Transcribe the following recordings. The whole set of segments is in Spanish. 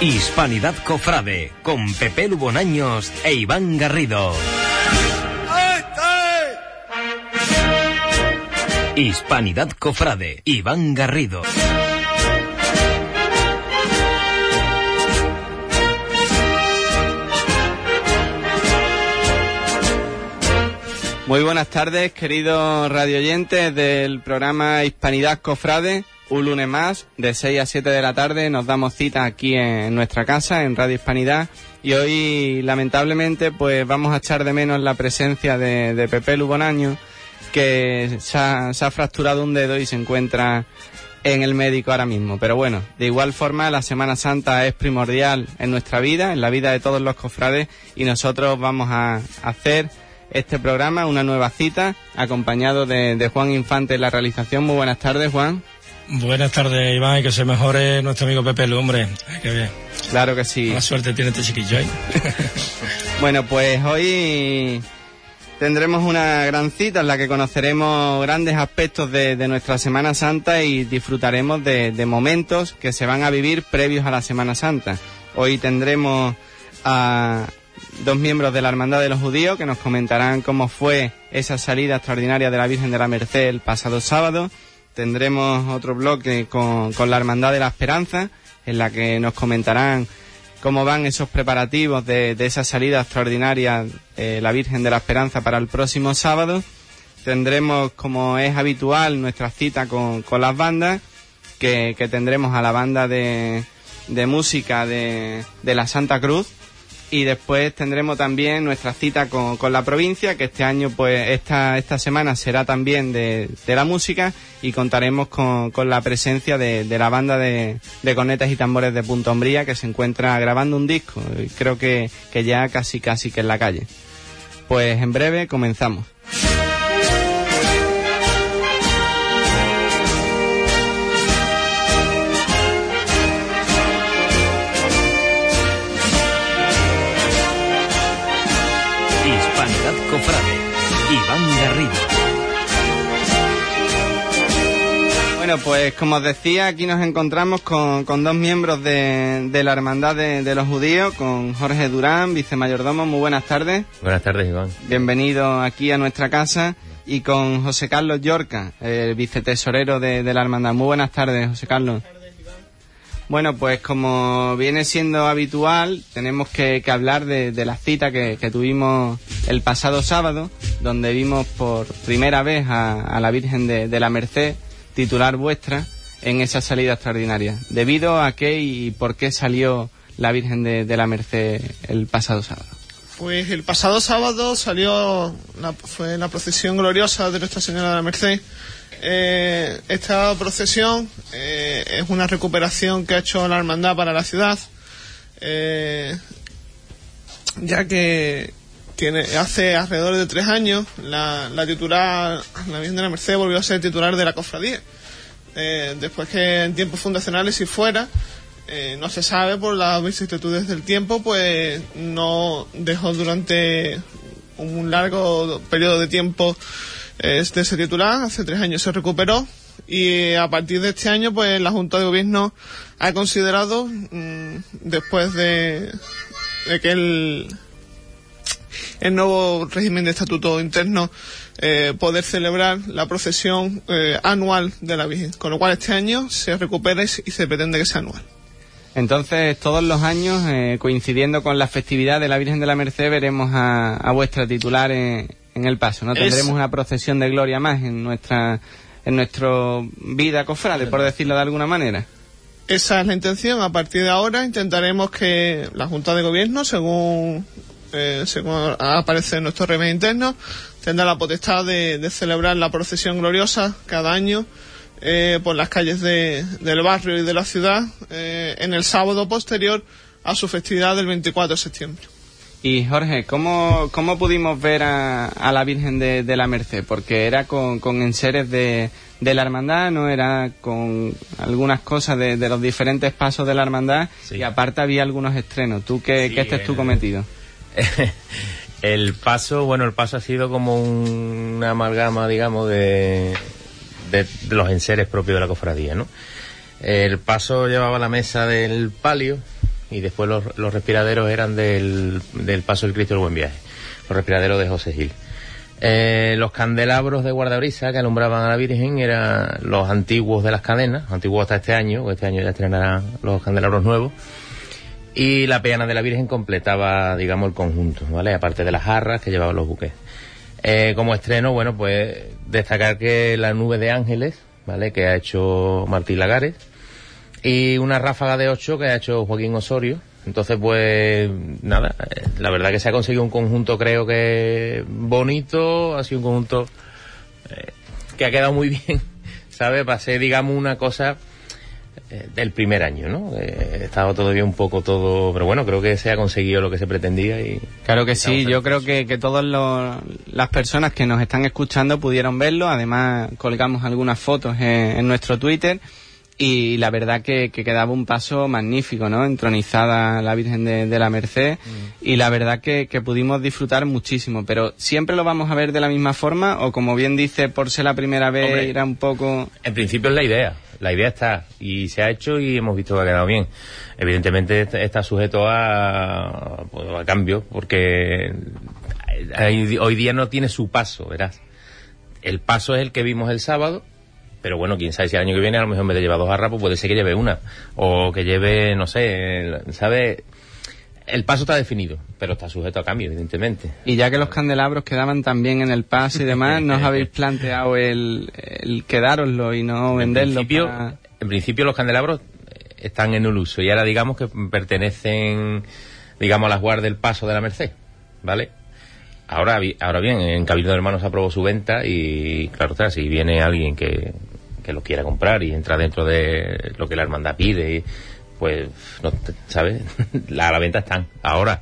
Hispanidad Cofrade con Pepe Lubonaños e Iván Garrido. Hispanidad Cofrade, Iván Garrido. Muy buenas tardes, queridos radioyentes del programa Hispanidad Cofrade. Un lunes más, de 6 a 7 de la tarde, nos damos cita aquí en nuestra casa, en Radio Hispanidad. Y hoy, lamentablemente, pues vamos a echar de menos la presencia de, de Pepe Lubonaño, que se ha, fracturado un dedo y se encuentra en el médico ahora mismo. Pero bueno, de igual forma la Semana Santa es primordial en nuestra vida, en la vida de todos los cofrades y nosotros vamos a hacer este programa, una nueva cita, acompañado de, de Juan Infante en la realización. Muy buenas tardes, Juan. Buenas tardes, Iván, y que se mejore nuestro amigo Pepe Lu, hombre. Ay, qué bien. Claro que sí. Buena suerte tiene este chiquillo ahí. Bueno, pues hoy tendremos una gran cita en la que conoceremos grandes aspectos de, de nuestra Semana Santa y disfrutaremos de, de momentos que se van a vivir previos a la Semana Santa. Hoy tendremos a dos miembros de la Hermandad de los Judíos que nos comentarán cómo fue esa salida extraordinaria de la Virgen de la Merced el pasado sábado. Tendremos otro bloque con, con la Hermandad de la Esperanza, en la que nos comentarán cómo van esos preparativos de, de esa salida extraordinaria eh, la Virgen de la Esperanza para el próximo sábado. Tendremos, como es habitual, nuestra cita con, con las bandas, que, que tendremos a la banda de, de música de, de la Santa Cruz, y después tendremos también nuestra cita con, con, la provincia, que este año, pues esta, esta semana será también de, de la música y contaremos con, con la presencia de, de, la banda de, de cornetas y tambores de Punta Hombría que se encuentra grabando un disco, creo que, que ya casi casi que en la calle. Pues en breve comenzamos. Pues como os decía, aquí nos encontramos con, con dos miembros de, de la Hermandad de, de, los Judíos, con Jorge Durán, vicemayordomo. Muy buenas tardes. Buenas tardes, Iván. Bienvenido aquí a nuestra casa. Y con José Carlos Yorca, el vicetesorero de, de la Hermandad. Muy buenas tardes, José Carlos. Bueno, pues como viene siendo habitual, tenemos que, que hablar de, de, la cita que, que, tuvimos el pasado sábado, donde vimos por primera vez a, a la Virgen de, de, la Merced, titular vuestra, en esa salida extraordinaria. ¿Debido a qué y por qué salió la Virgen de, la Merced el pasado sábado? Pues el pasado sábado salió, la, fue la procesión gloriosa de Nuestra Señora de la Merced. Eh, esta procesión eh, es una recuperación que ha hecho la hermandad para la ciudad, eh, ya que tiene, hace alrededor de tres años la, la, titular, la Virgen de la Merced volvió a ser titular de la cofradía. Eh, después que en tiempos fundacionales si fuera, eh, no se sabe por las vicisitudes del tiempo, pues no dejó durante un largo periodo de tiempo este ese titular, hace tres años se recuperó y a partir de este año pues la Junta de Gobierno ha considerado mmm, después de, de, que el, el nuevo régimen de estatuto interno eh, poder celebrar la procesión eh, anual de la Virgen, con lo cual este año se recupera y se pretende que sea anual. Entonces, todos los años, eh, coincidiendo con la festividad de la Virgen de la Merced, veremos a, a vuestra titular en, en el paso, ¿no? Tendremos es... una procesión de gloria más en nuestra en nuestra vida cofrade, por decirlo de alguna manera. Esa es la intención. A partir de ahora intentaremos que la Junta de Gobierno, según, eh, según aparece en nuestro régimen interno, tendrá la potestad de, de, celebrar la procesión gloriosa cada año eh, por las calles de, del barrio y de la ciudad eh, en el sábado posterior a su festividad del 24 de septiembre. Y Jorge, ¿cómo, cómo pudimos ver a, a la Virgen de, de, la Merced? Porque era con, con enseres de, de, la hermandad, ¿no? Era con algunas cosas de, de los diferentes pasos de la hermandad sí. y aparte había algunos estrenos. ¿Tú qué, sí, qué este es tu cometido? el paso, bueno, el paso ha sido como un, una amalgama, digamos, de, de, los enseres propios de la cofradía, ¿no? El paso llevaba la mesa del palio, y después los, los respiraderos eran del, del Paso del Cristo del Buen Viaje, los respiraderos de José Gil. Eh, los candelabros de guardabrisa que alumbraban a la Virgen eran los antiguos de las cadenas, antiguos hasta este año, este año ya estrenarán los candelabros nuevos. Y la peana de la Virgen completaba, digamos, el conjunto, ¿vale? Aparte de las jarras que llevaban los buques. Eh, como estreno, bueno, pues destacar que la nube de ángeles, ¿vale? Que ha hecho Martín Lagares. Y una ráfaga de ocho que ha hecho Joaquín Osorio. Entonces, pues, nada, eh, la verdad que se ha conseguido un conjunto, creo que bonito, ha sido un conjunto eh, que ha quedado muy bien, ¿sabes? Para ser, digamos, una cosa del primer año, ¿no? Eh, estaba todavía un poco todo, pero bueno, creo que se ha conseguido lo que se pretendía y... Claro que sí, yo creo que, que todas las personas que nos están escuchando pudieron verlo, además colgamos algunas fotos en, en nuestro Twitter y la verdad que, que, quedaba un paso magnífico, ¿no? Entronizada la Virgen de, de la Merced y la verdad que, que, pudimos disfrutar muchísimo, pero ¿siempre lo vamos a ver de la misma forma o como bien dice, por ser la primera vez Hombre, era un poco... En principio es la idea, la idea está y se ha hecho y hemos visto que ha quedado bien. Evidentemente est- está sujeto a, pues, a cambio porque hoy día no tiene su paso, verás. El paso es el que vimos el sábado, pero bueno, quién sabe si el año que viene a lo mejor en vez de llevar dos jarras, pues puede ser que lleve una. O que lleve, no sé, ¿sabe? El paso está definido, pero está sujeto a cambio, evidentemente. Y ya que los candelabros quedaban también en el paso y demás, ¿nos habéis planteado el, el quedároslo y no venderlo? En principio, para- en principio los candelabros eh, están en el uso y ahora digamos que pertenecen, digamos, a las guardas del paso de la Merced, ¿vale? Ahora, ahora bien, en Cabildo de Hermanos aprobó su venta y, claro está, si viene alguien que, que lo quiera comprar y entra dentro de lo que la hermandad pide, pues, no, ¿sabes? La- a la venta están. Ahora,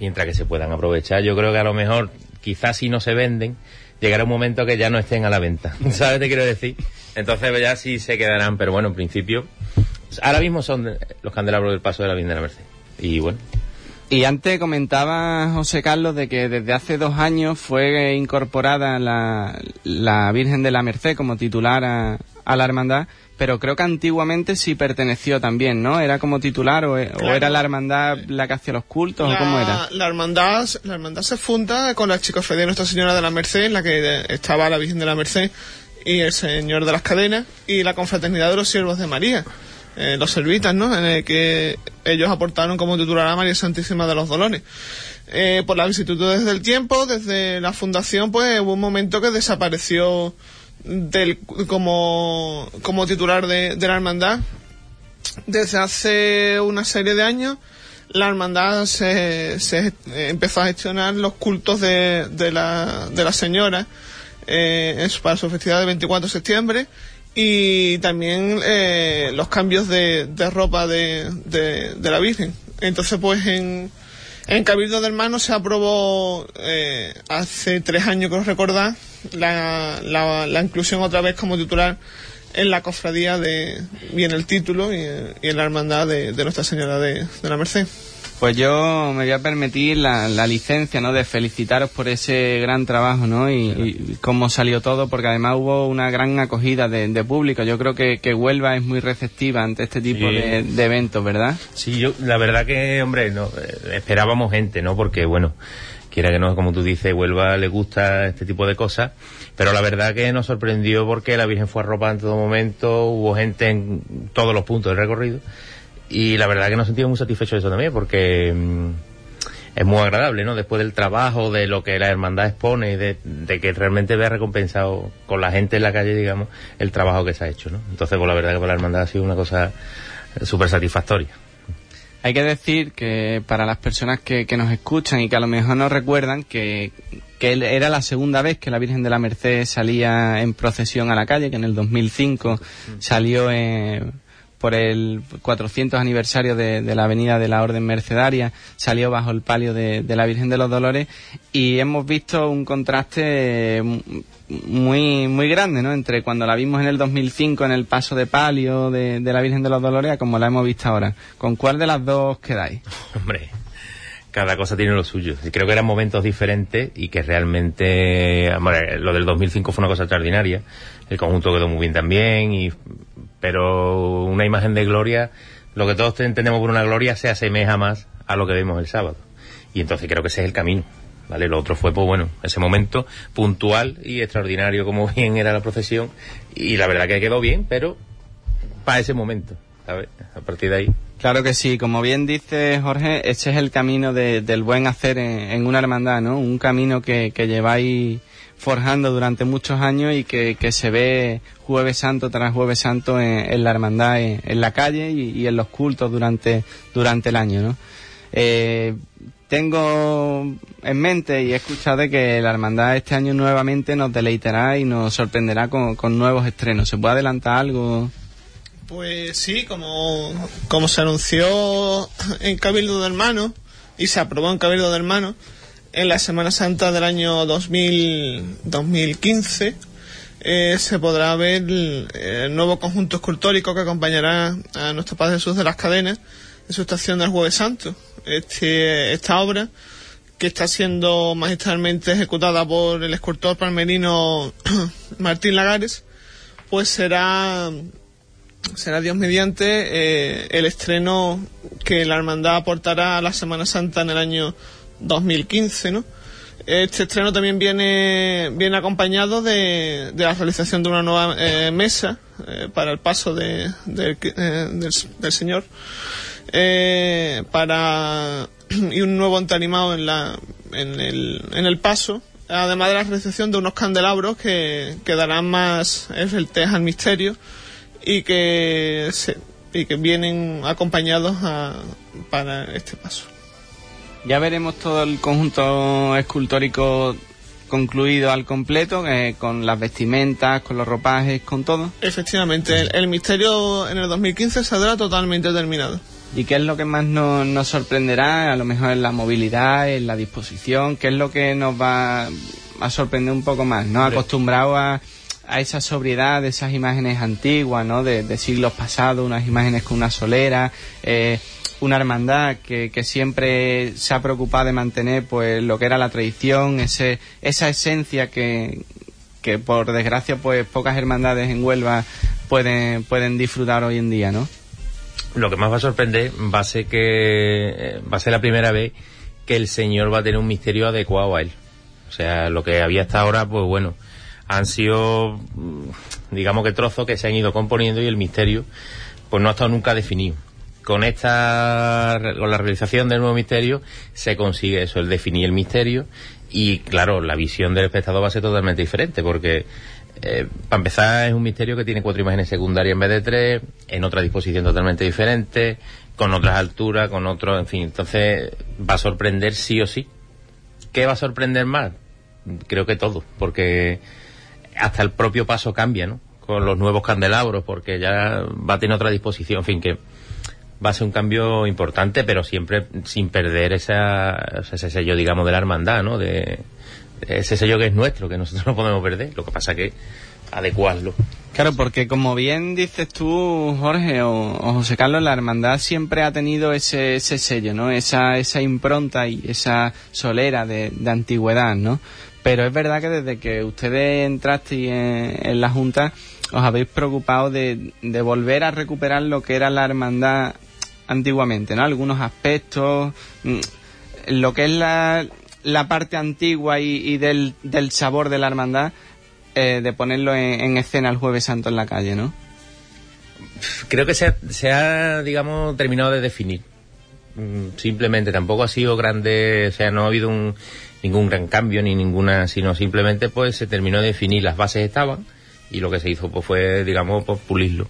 mientras que se puedan aprovechar, yo creo que a lo mejor, quizás si no se venden, llegará un momento que ya no estén a la venta. ¿Sabes qué quiero decir? Entonces pues, ya sí se quedarán, pero bueno, en principio, ahora mismo son los candelabros del paso de la Virgen de la Merced. Y bueno, Y antes comentaba José Carlos de que desde hace dos años fue incorporada la, la Virgen de la Merced como titular a, a la hermandad, pero creo que antiguamente sí perteneció también, ¿no? ¿Era como titular o, era la hermandad la que hacía los cultos o cómo era? La hermandad, la hermandad se funda con la chicofradía de Nuestra Señora de la Merced, en la que estaba la Virgen de la Merced y el Señor de las Cadenas, y la confraternidad de los siervos de María, eh, los servitas, ¿no? En el que ellos aportaron como titular a María Santísima de los Dolores. Eh, por las vicisitudes del tiempo, desde la fundación, pues hubo un momento que desapareció del, como, como titular de, la hermandad desde hace una serie de años la hermandad se, se eh, empezó a gestionar los cultos de, de, la, de la señora eh, para su festividad del 24 de septiembre y también eh, los cambios de, de ropa de, de, la Virgen. Entonces, pues en, en Cabildo del Mano se aprobó eh, hace tres años, creo recordar, la, la, la inclusión otra vez como titular en la cofradía de, y en el título y, en la hermandad de, Nuestra Señora de la Merced. Pues yo me voy a permitir la, la licencia, ¿no? De felicitaros por ese gran trabajo, ¿no? Y, y cómo salió todo, porque además hubo una gran acogida de, de público. Yo creo que, que Huelva es muy receptiva ante este tipo Sí. de, de eventos, ¿verdad? Sí, yo, la verdad que, hombre, no, eh, esperábamos gente, ¿no? Porque, bueno, quiera que no, como tú dices, Huelva le gusta este tipo de cosas, pero la verdad que nos sorprendió porque la Virgen fue arropada en todo momento, hubo gente en todos los puntos del recorrido, y la verdad que nos sentimos muy satisfechos de eso también, porque mm, es muy agradable, ¿no? Después del trabajo, de lo que la hermandad expone, de, de que realmente vea recompensado con la gente en la calle, digamos, el trabajo que se ha hecho, ¿no? Entonces, pues la verdad que para la hermandad ha sido una cosa eh, súper satisfactoria. Hay que decir que para las personas que, que nos escuchan y que a lo mejor no recuerdan que, que era la segunda vez que la Virgen de la Merced salía en procesión a la calle, que en el 2005 salió eh, por el 400 aniversario de, la Avenida de la Orden Mercedaria, salió bajo el palio de, la Virgen de los Dolores y hemos visto un contraste eh, muy muy grande, ¿no? Entre cuando la vimos en el 2005 en el paso de palio de, la Virgen de los Dolores a como la hemos visto ahora. ¿Con cuál de las dos quedáis? Hombre, cada cosa tiene lo suyo. Creo que eran momentos diferentes y que realmente, lo del 2005 fue una cosa extraordinaria. El conjunto quedó muy bien también, y, pero una imagen de gloria lo que todos entendemos por una gloria se asemeja más a lo que vemos el sábado. Y entonces creo que ese es el camino. ¿Vale? Lo otro fue, pues bueno, ese momento puntual y extraordinario como bien era la procesión. Y la verdad que quedó bien, pero para ese momento. A partir de ahí. Claro que sí, como bien dice Jorge, ese es el camino de- del buen hacer en, en una hermandad, ¿no? Un camino que, que lleváis forjando durante muchos años y que, que se ve jueves santo tras jueves santo en, la hermandad, en, la calle y, en los cultos durante, durante el año, ¿no? Eh, tengo en mente y he escuchado que la hermandad este año nuevamente nos deleitará y nos sorprenderá con, con nuevos estrenos. ¿Se puede adelantar algo? Pues sí, como, como se anunció en Cabildo de Hermanos y se aprobó en Cabildo de Hermanos en la Semana Santa del año 2000, 2015, eh, se podrá ver el, el nuevo conjunto escultórico que acompañará a nuestro Padre Jesús de las Cadenas en su estación del Jueves Santo. Este, esta obra, que está siendo magistralmente ejecutada por el escultor palmerino Martín Lagares, pues será será Dios mediante eh, el estreno que la hermandad aportará a la Semana Santa en el año 2015, ¿no? Este estreno también viene viene acompañado de, de la realización de una nueva eh, mesa eh, para el paso de, eh, del, del Señor eh, para y un nuevo entanimado en la en el, en el paso además de la realización de unos candelabros que, que darán más esbeltez al misterio y que se- y que vienen acompañados a- para este paso. Ya veremos todo el conjunto escultórico concluido al completo, eh, con las vestimentas, con los ropajes, con todo. Efectivamente, el, el misterio en el 2015 saldrá totalmente terminado. ¿Y qué es lo que más nos, nos sorprenderá? A lo mejor en la movilidad, en la disposición, ¿qué es lo que nos va a sorprender un poco más? ¿no? Acostumbrado a, a esa sobriedad de esas imágenes antiguas, ¿no? De, de siglos pasados, unas imágenes con una solera, eh, una hermandad que, siempre se ha preocupado de mantener pues lo que era la tradición, ese, esa esencia que, que por desgracia pues pocas hermandades en Huelva pueden, pueden disfrutar hoy en día, ¿no? Lo que más va a sorprender va a ser que va a ser la primera vez que el Señor va a tener un misterio adecuado a él. O sea, lo que había hasta ahora, pues bueno, han sido, digamos que trozos que se han ido componiendo y el misterio, pues no ha estado nunca definido. Con esta, con la realización del nuevo misterio, se consigue eso, el definir el misterio y claro, la visión del espectador va a ser totalmente diferente porque eh, para empezar, es un misterio que tiene cuatro imágenes secundarias en vez de tres, en otra disposición totalmente diferente, con otras alturas, con otros, en fin. Entonces, va a sorprender sí o sí. ¿Qué va a sorprender más? Creo que todo, porque hasta el propio paso cambia, ¿no? Con los nuevos candelabros, porque ya va a tener otra disposición, en fin, que va a ser un cambio importante, pero siempre sin perder esa, ese sello, digamos, de la hermandad, ¿no? De, ese sello que es nuestro, que nosotros no podemos perder. Lo que pasa que adecuarlo. Claro, porque como bien dices tú, Jorge o, José Carlos, la hermandad siempre ha tenido ese, ese sello, ¿no? Esa, esa impronta y esa solera de antigüedad, ¿no? Pero es verdad que desde que ustedes entrasteis en, la Junta, os habéis preocupado de, volver a recuperar lo que era la hermandad antiguamente, ¿no? Algunos aspectos, mm, lo que es la, parte antigua y, del, sabor de la hermandad, eh, de ponerlo en, en escena el Jueves Santo en la calle, ¿no? Creo que se ha, se ha, digamos, terminado de definir. Mm, Simplemente, tampoco ha sido grande, o sea, no ha habido un, ningún gran cambio ni ninguna, sino simplemente pues se terminó de definir, las bases estaban y lo que se hizo pues fue, digamos, pues pulirlo.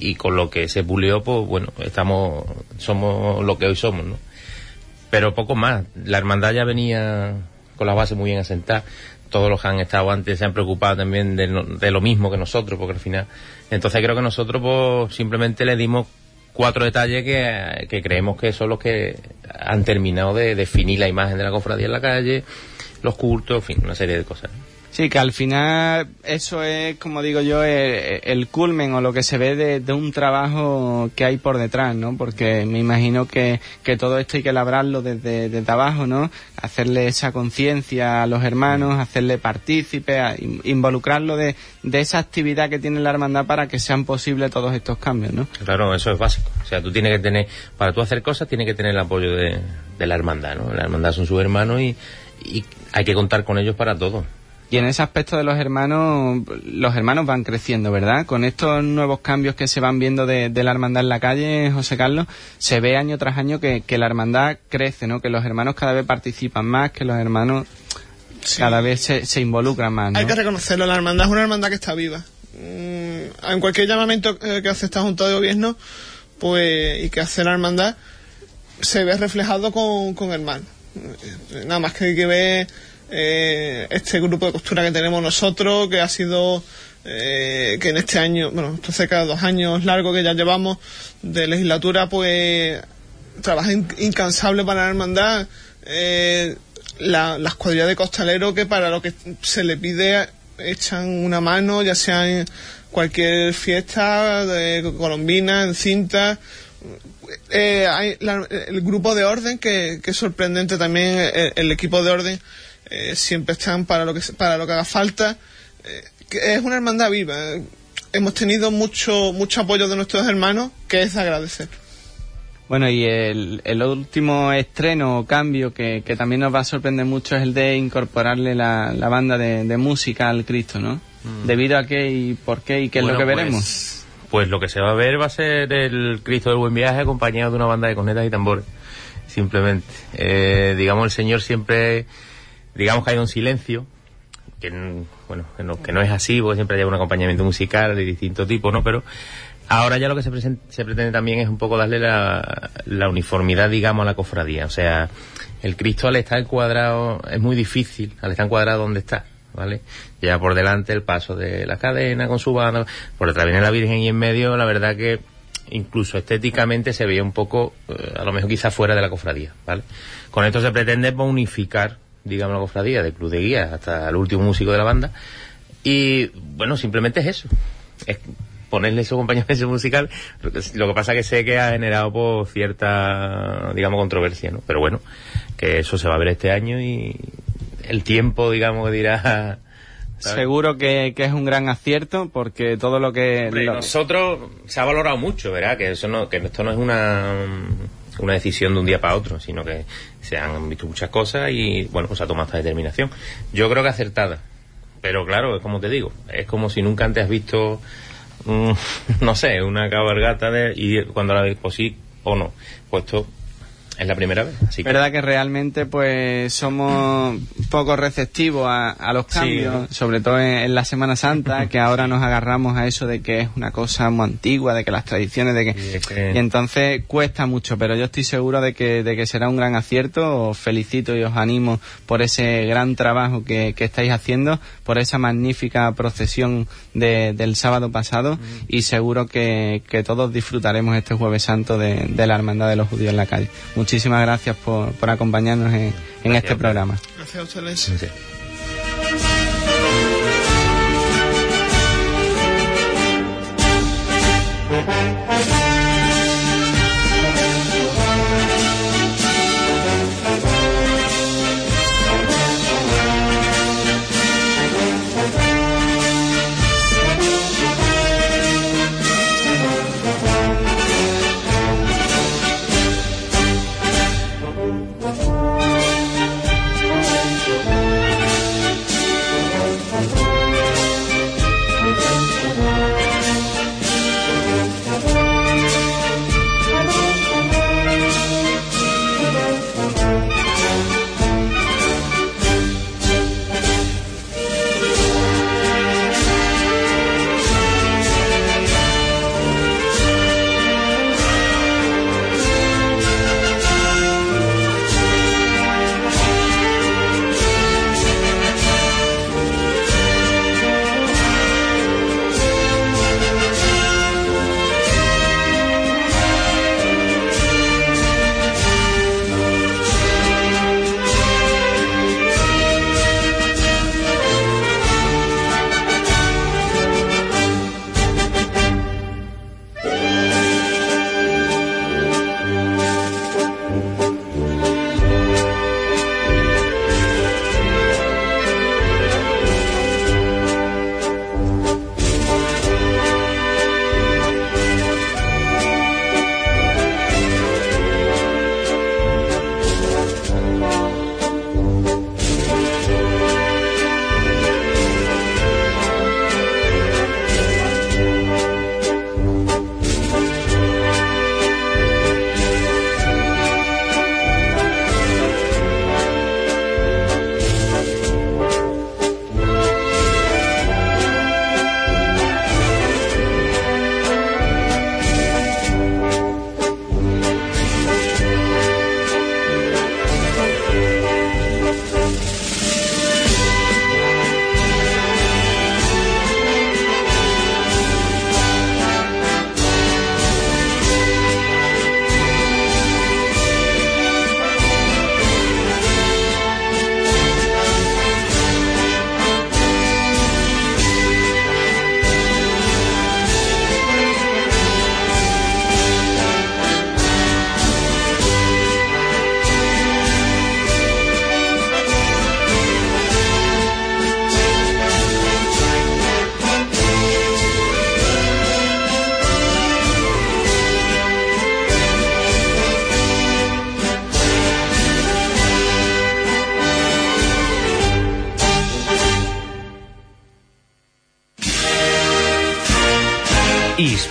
Y con lo que se pulió, pues bueno, estamos, somos lo que hoy somos, ¿no? Pero poco más. La hermandad ya venía con las bases muy bien asentadas. Todos los que han estado antes se han preocupado también de, de lo mismo que nosotros, porque al final. Entonces creo que nosotros pues, simplemente le dimos cuatro detalles que, que creemos que son los que han terminado de definir la imagen de la cofradía en la calle, los cultos, en fin, una serie de cosas. Sí, que al final eso es, como digo yo, el, culmen o lo que se ve de, un trabajo que hay por detrás, ¿no? Porque me imagino que, que todo esto hay que labrarlo desde, desde abajo, ¿no? Hacerle esa conciencia a los hermanos, hacerle partícipe, involucrarlo de, de esa actividad que tiene la hermandad para que sean posibles todos estos cambios, ¿no? Claro, eso es básico. O sea, tú tienes que tener, para tú hacer cosas, tienes que tener el apoyo de, de la hermandad, ¿no? La hermandad son sus hermanos y, y hay que contar con ellos para todo. Y en ese aspecto de los hermanos, los hermanos van creciendo, ¿verdad? Con estos nuevos cambios que se van viendo de, la hermandad en la calle, José Carlos, se ve año tras año que, la hermandad crece, ¿no? Que los hermanos cada vez participan más, que los hermanos cada vez se, involucran más, Hay que reconocerlo, la hermandad es una hermandad que está viva. Mm, en cualquier llamamiento eh, que hace esta Junta de Gobierno, pues, y que hace la hermandad, se ve reflejado con, con hermanos. Eh, nada más que hay que ver eh, este grupo de costura que tenemos nosotros, que ha sido eh, que en este año, bueno, esto cerca de dos años largos que ya llevamos de legislatura, pues trabaja incansable para la hermandad. Eh, la, las cuadrillas de costalero que para lo que se le pide echan una mano, ya sea en cualquier fiesta de colombina, en cinta. Eh, hay el grupo de orden que, que es sorprendente también el equipo de orden eh, siempre están para lo que para lo que haga falta eh, es una hermandad viva hemos tenido mucho mucho apoyo de nuestros hermanos que es agradecer bueno, y el, el último estreno o cambio que, que, también nos va a sorprender mucho es el de incorporarle la, la banda de, música al Cristo, ¿no? Mm. ¿Debido a qué y por qué y qué es lo que pues, veremos? Pues lo que se va a ver va a ser el Cristo del Buen Viaje acompañado de una banda de cornetas y tambores, simplemente. Eh, digamos, el Señor siempre digamos que hay un silencio, que, bueno, que no, es así, porque siempre hay un acompañamiento musical de distinto tipo, ¿no? Pero ahora ya lo que se, se pretende también es un poco darle la, la, uniformidad, digamos, a la cofradía. O sea, el Cristo al estar encuadrado es muy difícil, al estar encuadrado donde está. ¿Vale? Ya por delante el paso de la cadena con su banda, por detrás viene la Virgen y en medio, la verdad que incluso estéticamente se veía un poco, eh, a lo mejor quizá fuera de la cofradía, ¿vale? Con esto se pretende unificar digamos, la cofradía, de club de guía hasta el último músico de la banda. Y bueno, simplemente es eso. Es ponerle su acompañamiento musical. Lo que pasa que sé que ha generado pues, cierta, digamos, controversia, ¿no? Pero bueno, que eso se va a ver este año y el tiempo, digamos, dirá. Seguro que, es un gran acierto porque todo lo que... Nosotros se ha valorado mucho, ¿verdad? Que, eso no, que esto no es una una decisión de un día para otro, sino que se han visto muchas cosas y, bueno, pues ha tomado esta determinación. Yo creo que acertada. Pero claro, es como te digo, es como si nunca antes has visto, no sé, una cabalgata de, y cuando la ves, pues sí o no. Puesto es la primera vez. Así que... verdad que realmente pues somos poco receptivos a, los cambios, sobre todo en, la Semana Santa, que ahora nos agarramos a eso de que es una cosa muy antigua, de que las tradiciones, de que... Y, entonces cuesta mucho, pero yo estoy seguro de que, de que será un gran acierto. Os felicito y os animo por ese gran trabajo que, que estáis haciendo, por esa magnífica procesión de, del sábado pasado y seguro que, que, todos disfrutaremos este jueves santo de, de la Hermandad de los Judíos en la calle muchísimas gracias por, por acompañarnos en, en este programa. Gracias a ustedes.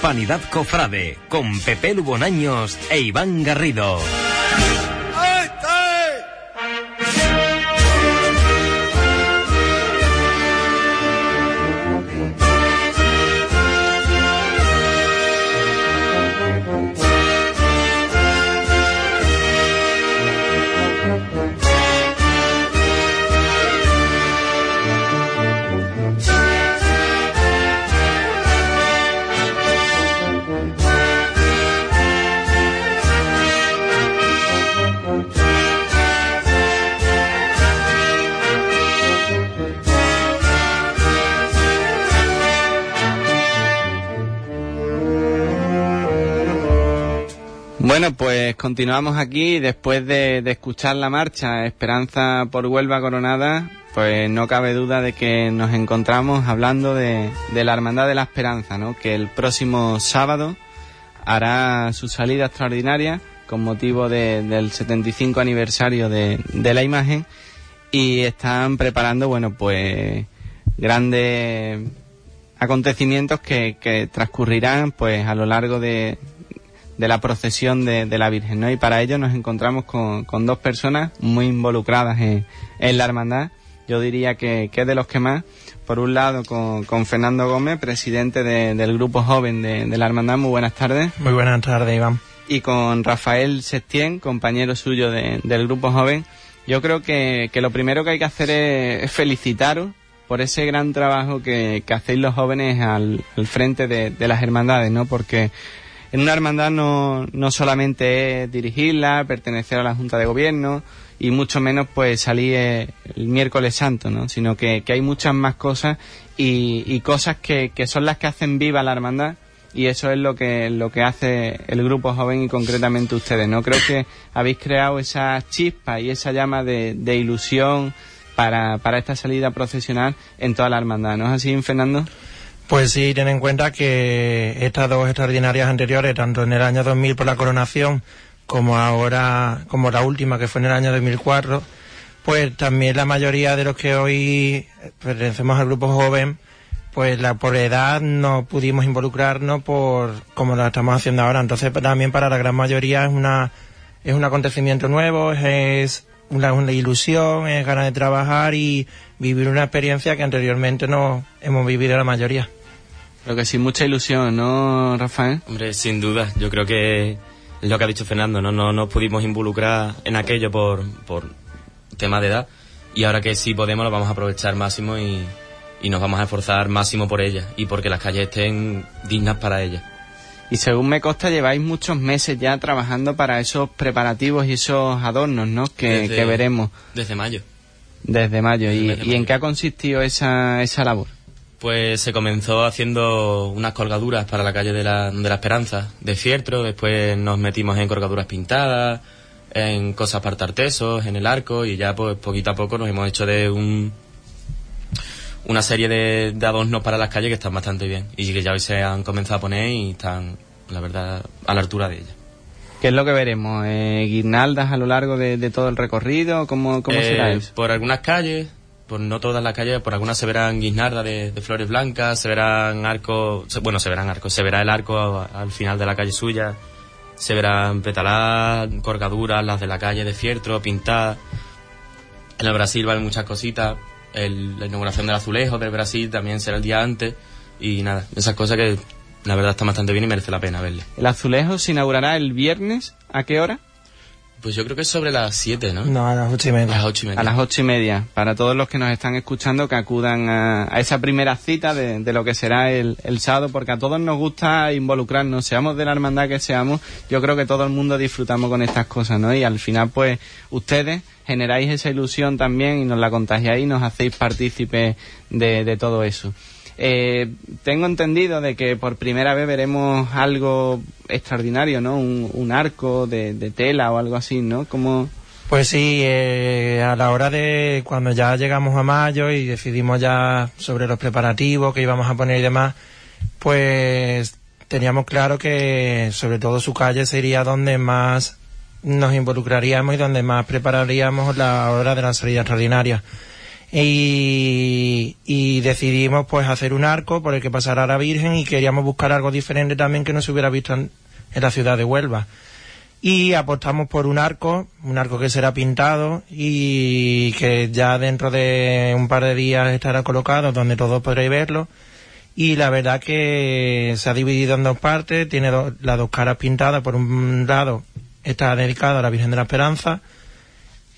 Hispanidad Cofrade con Pepe Lubonaños e Iván Garrido. Pues continuamos aquí después de, escuchar la marcha Esperanza por Huelva Coronada, pues no cabe duda de que nos encontramos hablando de, la Hermandad de la Esperanza, ¿no? Que el próximo sábado hará su salida extraordinaria con motivo del 75 aniversario de, la imagen y están preparando, bueno, pues grandes acontecimientos que, que transcurrirán pues a lo largo de, de la procesión de, la Virgen, ¿no? Y para ello nos encontramos con, con dos personas muy involucradas en, en la hermandad. Yo diría que, que, es de los que más. Por un lado, con, con Fernando Gómez, presidente del grupo joven de, de, la hermandad. Muy buenas tardes. Muy buenas tardes, Iván. Y con Rafael Sestien, compañero suyo del grupo joven. Yo creo que, que, lo primero que hay que hacer es, felicitaros por ese gran trabajo que, que hacéis los jóvenes al, al frente de, de, las hermandades, ¿no? Porque en una hermandad no, no solamente es dirigirla, pertenecer a la Junta de Gobierno y mucho menos pues salir eh, el miércoles santo, ¿no? Sino que, hay muchas más cosas y, y cosas que, que, son las que hacen viva la hermandad y eso es lo que, lo que hace el grupo joven y concretamente ustedes, ¿no? Creo que habéis creado esa chispa y esa llama de, de ilusión para, para esta salida procesional en toda la hermandad, ¿no es así, Fernando? Pues sí, ten en cuenta que estas dos extraordinarias anteriores, tanto en el año 2000 por la coronación, como ahora, como la última que fue en el año 2004, pues también la mayoría de los que hoy pertenecemos al grupo joven, pues la, por edad no pudimos involucrarnos por como lo estamos haciendo ahora. Entonces también para la gran mayoría es una es un acontecimiento nuevo, es una, una ilusión, es ganas de trabajar y vivir una experiencia que anteriormente no hemos vivido la mayoría. Que sí, mucha ilusión, ¿no, Rafael? Hombre, sin duda. Yo creo que es lo que ha dicho Fernando, ¿no? No nos pudimos involucrar en aquello por, por tema de edad y ahora que sí podemos lo vamos a aprovechar máximo y, y nos vamos a esforzar máximo por ella y porque las calles estén dignas para ella. Y según me consta, lleváis muchos meses ya trabajando para esos preparativos y esos adornos, ¿no? Que, que veremos. Desde mayo. Desde mayo. ¿Y, ¿Y, en qué ha consistido esa, esa labor? Pues se comenzó haciendo unas colgaduras para la calle de la, de la Esperanza, de fieltro, después nos metimos en colgaduras pintadas, en cosas para tartesos, en el arco, y ya pues poquito a poco nos hemos hecho de un una serie de, de adornos para las calles que están bastante bien y que ya hoy se han comenzado a poner y están, la verdad, a la altura de ellas. ¿Qué es lo que veremos? Eh, ¿Guirnaldas a lo largo de, todo el recorrido? ¿Cómo, cómo será eh, eso? Por algunas calles, por no todas las calles, por algunas se verán guisnardas de, flores blancas, se verán arcos, bueno, se verán arcos, se verá el arco al final de la calle suya, se verán petaladas, colgaduras, las de la calle de fieltro, pintadas. En el Brasil van muchas cositas, la inauguración del azulejo del Brasil también será el día antes, y nada, esas cosas que la verdad están bastante bien y merece la pena verle. ¿El azulejo se inaugurará el viernes? ¿A qué hora? Pues yo creo que es sobre las 7, ¿no? No, a las ocho y media. A las ocho y media. A las ocho y media. Para todos los que nos están escuchando, que acudan a, esa primera cita de, de lo que será el, el, sábado, porque a todos nos gusta involucrarnos, seamos de la hermandad que seamos, yo creo que todo el mundo disfrutamos con estas cosas, ¿no? Y al final, pues, ustedes generáis esa ilusión también y nos la contagiáis y nos hacéis partícipes de, de todo eso. Eh, tengo entendido de que por primera vez veremos algo extraordinario, ¿no? Un, arco de, tela o algo así, ¿no? Como... Pues sí, eh, a la hora de cuando ya llegamos a mayo y decidimos ya sobre los preparativos que íbamos a poner y demás, pues teníamos claro que sobre todo su calle sería donde más nos involucraríamos y donde más prepararíamos la hora de la salida extraordinaria y, decidimos pues hacer un arco por el que pasara la Virgen y queríamos buscar algo diferente también que no se hubiera visto en, en la ciudad de Huelva. Y apostamos por un arco, un arco que será pintado y que ya dentro de un par de días estará colocado donde todos podréis verlo. Y la verdad que se ha dividido en dos partes, tiene do- las dos caras pintadas. Por un lado está dedicado a la Virgen de la Esperanza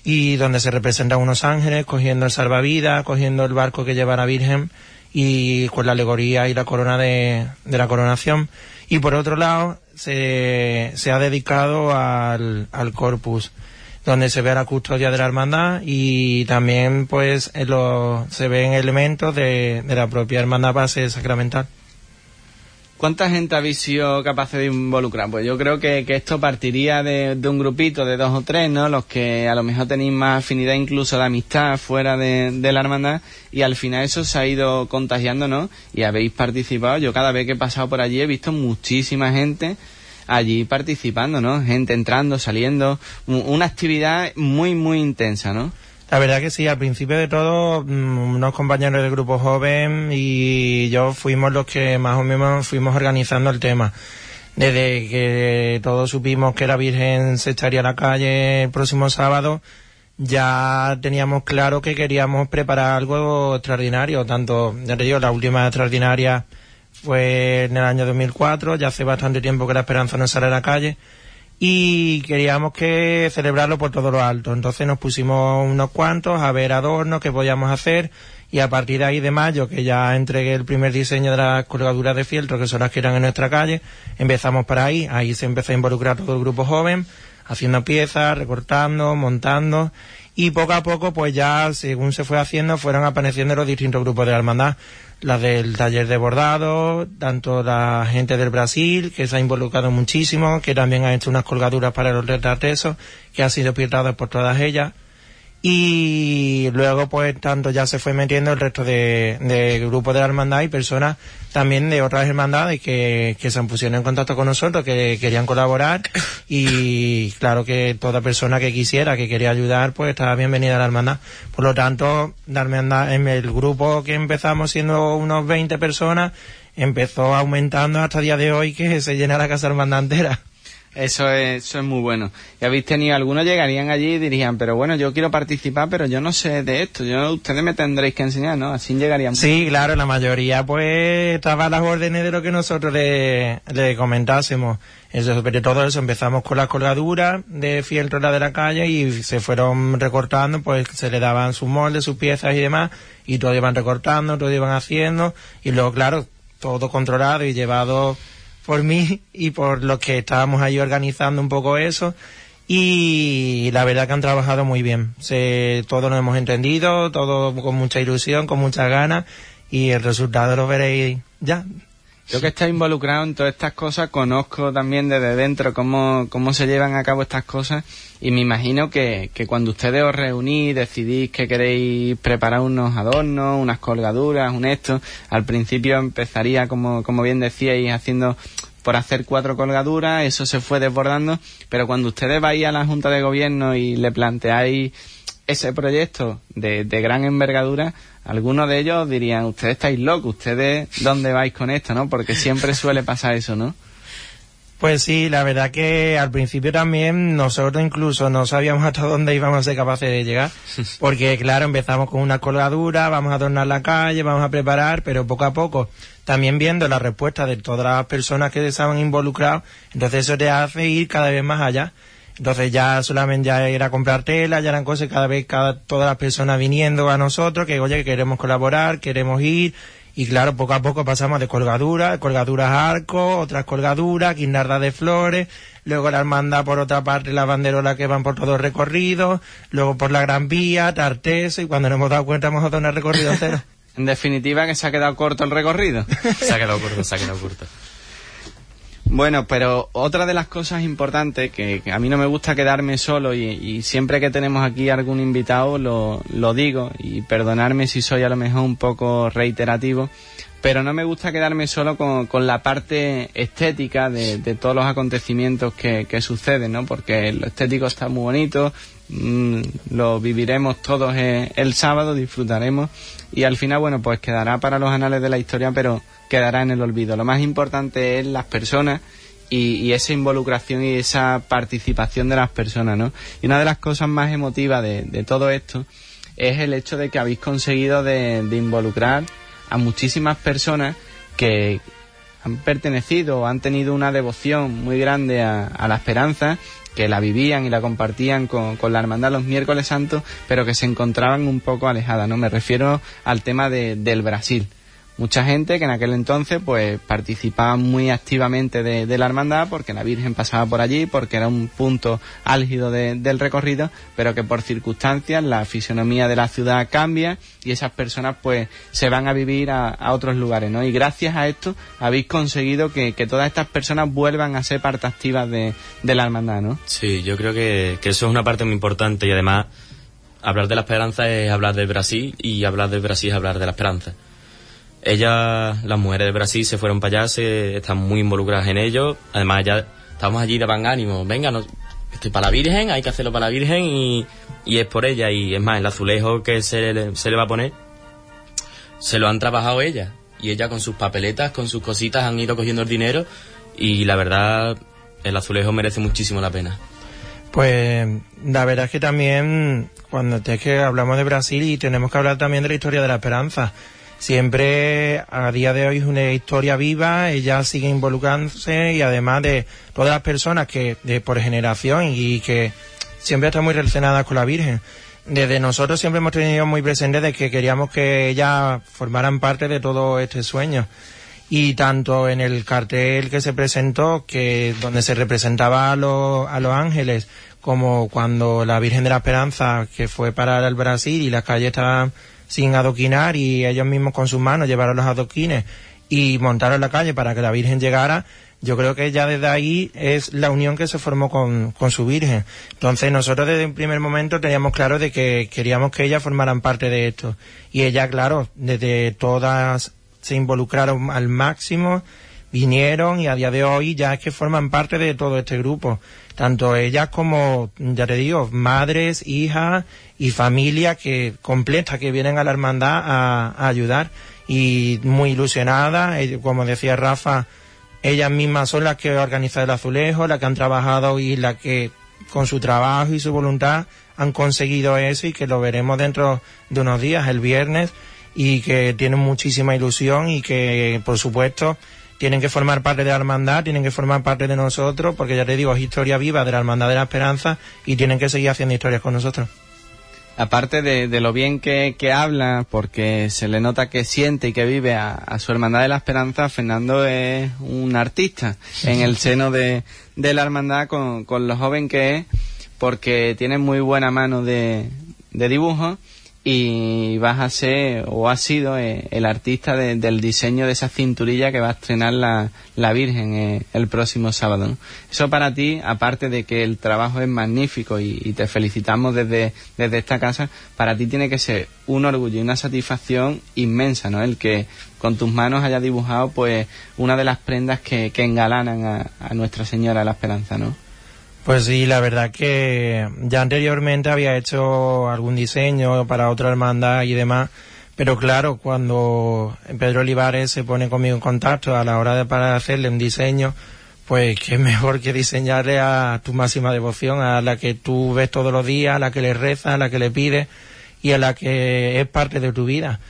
y donde se representan unos ángeles cogiendo el salvavidas, cogiendo el barco que lleva la Virgen y con la alegoría y la corona de, de la coronación. Y por otro lado se, se ha dedicado al, al corpus, donde se ve la custodia de la hermandad y también pues se ven elementos de, de la propia hermandad base sacramental. ¿Cuánta gente habéis sido capaces de involucrar? Pues yo creo que, que esto partiría de, un grupito de dos o tres, ¿no? Los que a lo mejor tenéis más afinidad incluso de amistad fuera de, de la hermandad y al final eso se ha ido contagiando, ¿no? Y habéis participado. Yo cada vez que he pasado por allí he visto muchísima gente allí participando, ¿no? Gente entrando, saliendo. Un- Una actividad muy, muy intensa, ¿no? La verdad que sí, al principio de todo, mm, unos compañeros del grupo joven y yo fuimos los que más o menos fuimos organizando el tema. Desde que todos supimos que la Virgen se echaría a la calle el próximo sábado, ya teníamos claro que queríamos preparar algo extraordinario. Tanto, ya te digo, la última extraordinaria fue en el año 2004, ya hace bastante tiempo que la Esperanza no sale a la calle y queríamos que celebrarlo por todo lo alto. Entonces nos pusimos unos cuantos a ver adornos que podíamos hacer y a partir de ahí de mayo, que ya entregué el primer diseño de las colgaduras de fieltro, que son las que eran en nuestra calle, empezamos por ahí, ahí se empezó a involucrar todo el grupo joven, haciendo piezas, recortando, montando y poco a poco pues ya según se fue haciendo fueron apareciendo los distintos grupos de la hermandad las del taller de bordado, tanto la gente del Brasil, que se ha involucrado muchísimo, que también ha hecho unas colgaduras para los retratesos, que han sido pintadas por todas ellas. Y luego, pues, tanto ya se fue metiendo el resto de, de grupos de la hermandad y personas también de otras hermandades que, que se pusieron en contacto con nosotros, que querían colaborar. Y claro que toda persona que quisiera, que quería ayudar, pues estaba bienvenida a la hermandad. Por lo tanto, la hermandad, en el grupo que empezamos siendo unos 20 personas, empezó aumentando hasta el día de hoy que se llena la casa hermandad entera. Eso es, eso es muy bueno. Y habéis tenido, algunos llegarían allí y dirían, pero bueno, yo quiero participar, pero yo no sé de esto, yo ustedes me tendréis que enseñar, ¿no? Así llegarían. Sí, claro, la mayoría pues estaba a las órdenes de lo que nosotros le, le comentásemos. Eso, sobre todo eso, empezamos con las colgaduras de fieltro de la calle y se fueron recortando, pues se le daban sus moldes, sus piezas y demás, y todo iban recortando, todo iban haciendo, y luego, claro, todo controlado y llevado por mí y por los que estábamos ahí organizando un poco eso. Y la verdad que han trabajado muy bien. Se, todo lo hemos entendido, todo con mucha ilusión, con muchas ganas y el resultado lo veréis ya. Yo que estoy involucrado en todas estas cosas, conozco también desde dentro cómo, cómo se llevan a cabo estas cosas y me imagino que, que cuando ustedes os reunís, decidís que queréis preparar unos adornos, unas colgaduras, un esto, al principio empezaría, como, como bien decíais, haciendo por hacer cuatro colgaduras, eso se fue desbordando, pero cuando ustedes vais a la Junta de Gobierno y le planteáis ese proyecto de, de gran envergadura, algunos de ellos dirían, ustedes estáis locos, ustedes dónde vais con esto, ¿no? Porque siempre suele pasar eso, ¿no? Pues sí, la verdad que al principio también nosotros incluso no sabíamos hasta dónde íbamos a ser capaces de llegar, porque claro, empezamos con una colgadura, vamos a adornar la calle, vamos a preparar, pero poco a poco, también viendo la respuesta de todas las personas que estaban involucradas, entonces eso te hace ir cada vez más allá. Entonces ya solamente ya era comprar tela, ya eran cosas cada vez cada todas las personas viniendo a nosotros que oye que queremos colaborar, queremos ir y claro, poco a poco pasamos de colgaduras, colgaduras a arco, otras colgaduras, guirnaldas de flores, luego la hermandad por otra parte, las banderolas que van por todo el recorrido, luego por la Gran Vía, Tarteso, y cuando nos hemos dado cuenta hemos dado un recorrido cero. En definitiva, que se ha quedado corto el recorrido. Se ha quedado corto, se ha quedado corto. Bueno, pero otra de las cosas importantes que, a mí no me gusta quedarme solo y, y siempre que tenemos aquí algún invitado lo, lo digo y perdonarme si soy a lo mejor un poco reiterativo, pero no me gusta quedarme solo con, con la parte estética de, de todos los acontecimientos que, que, suceden, ¿no? Porque lo estético está muy bonito, mmm, lo viviremos todos el, el sábado, disfrutaremos y al final, bueno, pues quedará para los anales de la historia, pero quedará en el olvido. Lo más importante es las personas y, y, esa involucración y esa participación de las personas, ¿no? Y una de las cosas más emotivas de, de todo esto es el hecho de que habéis conseguido de, de involucrar a muchísimas personas que han pertenecido o han tenido una devoción muy grande a, la esperanza, que la vivían y la compartían con, con, la hermandad los miércoles santos, pero que se encontraban un poco alejadas, ¿no? Me refiero al tema de, del Brasil mucha gente que en aquel entonces pues participaba muy activamente de, la hermandad porque la Virgen pasaba por allí, porque era un punto álgido de, del recorrido, pero que por circunstancias la fisonomía de la ciudad cambia y esas personas pues se van a vivir a, otros lugares, ¿no? Y gracias a esto habéis conseguido que, todas estas personas vuelvan a ser parte activa de, la hermandad, ¿no? Sí, yo creo que, que eso es una parte muy importante y además hablar de la esperanza es hablar del Brasil y hablar del Brasil es hablar de la esperanza. Ellas, las mujeres de Brasil, se fueron para allá, se, están muy involucradas en ello. Además, ya estamos allí, daban ánimo. Venga, no, estoy para la Virgen, hay que hacerlo para la Virgen y, y es por ella. Y es más, el azulejo que se le, se le va a poner, se lo han trabajado ellas. Y ella con sus papeletas, con sus cositas, han ido cogiendo el dinero. Y la verdad, el azulejo merece muchísimo la pena. Pues la verdad es que también, cuando es que hablamos de Brasil y tenemos que hablar también de la historia de la esperanza siempre a día de hoy es una historia viva, ella sigue involucrándose y además de todas las personas que de por generación y que siempre están muy relacionadas con la Virgen. Desde nosotros siempre hemos tenido muy presente de que queríamos que ellas formaran parte de todo este sueño. Y tanto en el cartel que se presentó, que donde se representaba a, los, a los ángeles, como cuando la Virgen de la Esperanza, que fue para el Brasil y las calles estaban sin adoquinar y ellos mismos con sus manos llevaron los adoquines y montaron la calle para que la Virgen llegara, yo creo que ya desde ahí es la unión que se formó con, con su Virgen. Entonces nosotros desde un primer momento teníamos claro de que queríamos que ellas formaran parte de esto. Y ella, claro, desde todas se involucraron al máximo, vinieron y a día de hoy ya es que forman parte de todo este grupo. Tanto ellas como, ya te digo, madres, hijas y familia que completa que vienen a la hermandad a, ayudar y muy ilusionada como decía Rafa ellas mismas son las que organizan el azulejo las que han trabajado y las que con su trabajo y su voluntad han conseguido eso y que lo veremos dentro de unos días el viernes y que tienen muchísima ilusión y que por supuesto tienen que formar parte de la hermandad, tienen que formar parte de nosotros, porque ya te digo, es historia viva de la hermandad de la esperanza y tienen que seguir haciendo historias con nosotros. Aparte de, de, lo bien que, que, habla, porque se le nota que siente y que vive a, a, su hermandad de la esperanza, Fernando es un artista en el seno de, de la hermandad con, con, lo joven que es, porque tiene muy buena mano de, de dibujo y vas a ser o has sido eh, el artista de, del diseño de esa cinturilla que va a estrenar la, la Virgen eh, el próximo sábado. ¿no? Eso para ti, aparte de que el trabajo es magnífico y, te felicitamos desde, desde esta casa, para ti tiene que ser un orgullo y una satisfacción inmensa, ¿no? El que con tus manos hayas dibujado pues una de las prendas que, que engalanan a, a Nuestra Señora la Esperanza, ¿no? Pues sí, la verdad que ya anteriormente había hecho algún diseño para otra hermandad y demás, pero claro, cuando Pedro Olivares se pone conmigo en contacto a la hora de para hacerle un diseño, pues qué mejor que diseñarle a tu máxima devoción, a la que tú ves todos los días, a la que le rezas, a la que le pides y a la que es parte de tu vida.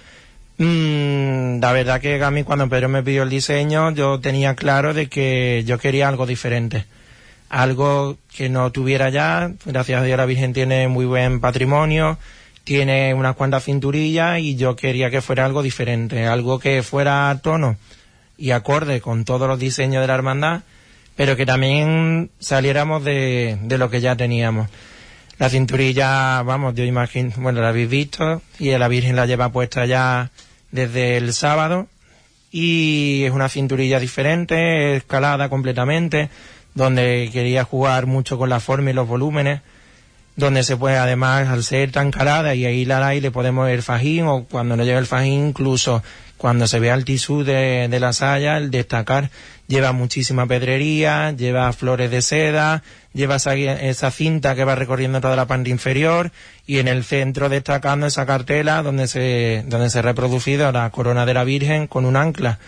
Mm, la verdad que a mí cuando Pedro me pidió el diseño yo tenía claro de que yo quería algo diferente algo que no tuviera ya. Gracias a Dios la Virgen tiene muy buen patrimonio, tiene unas cuantas cinturillas y yo quería que fuera algo diferente, algo que fuera a tono y acorde con todos los diseños de la hermandad, pero que también saliéramos de, de lo que ya teníamos. La cinturilla, vamos, yo imagino, bueno, la habéis visto y la Virgen la lleva puesta ya desde el sábado y es una cinturilla diferente, escalada completamente, donde quería jugar mucho con la forma y los volúmenes, donde se puede además, al ser tan calada y ahí la y le podemos ver fajín o cuando no llega el fajín incluso cuando se ve al tisú de, de la saya, el destacar lleva muchísima pedrería, lleva flores de seda, lleva esa, esa, cinta que va recorriendo toda la parte inferior y en el centro destacando esa cartela donde se, donde se ha reproducido la corona de la Virgen con un ancla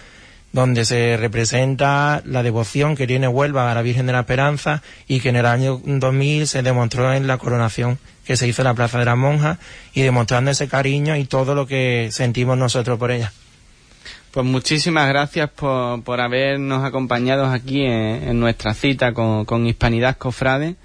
donde se representa la devoción que tiene Huelva a la Virgen de la Esperanza y que en el año 2000 se demostró en la coronación que se hizo en la Plaza de la Monja y demostrando ese cariño y todo lo que sentimos nosotros por ella. Pues muchísimas gracias por, por habernos acompañado aquí en, nuestra cita con, con, Hispanidad Cofrade,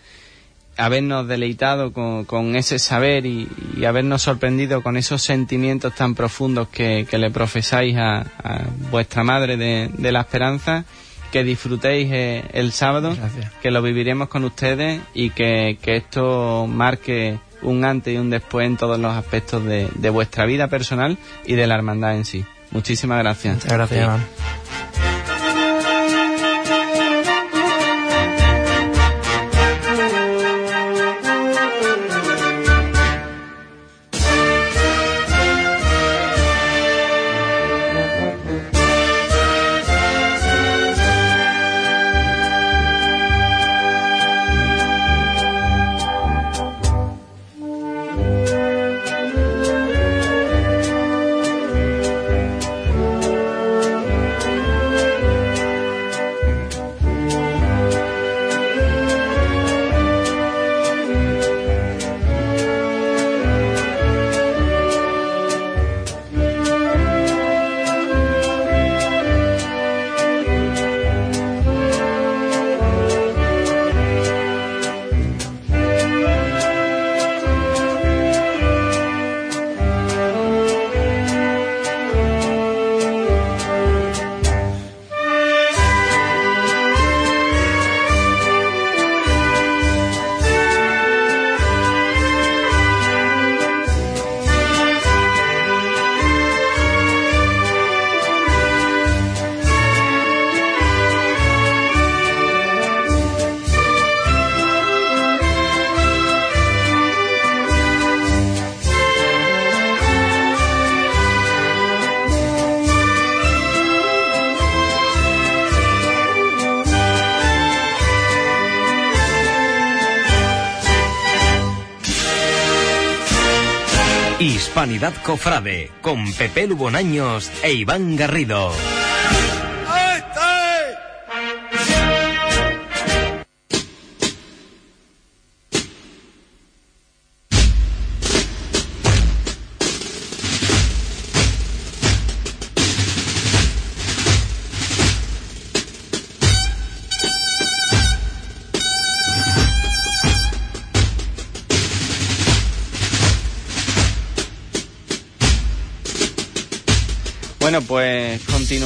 habernos deleitado con, con ese saber y, y, habernos sorprendido con esos sentimientos tan profundos que, que le profesáis a, a, vuestra Madre de, de la Esperanza. Que disfrutéis eh, el sábado, Gracias. que lo viviremos con ustedes y que, que esto marque un antes y un después en todos los aspectos de, de vuestra vida personal y de la hermandad en sí. Muchísimas gracias. Muchas gracias, Iván. Hispanidad Cofrade con Pepe Lubonaños e Iván Garrido.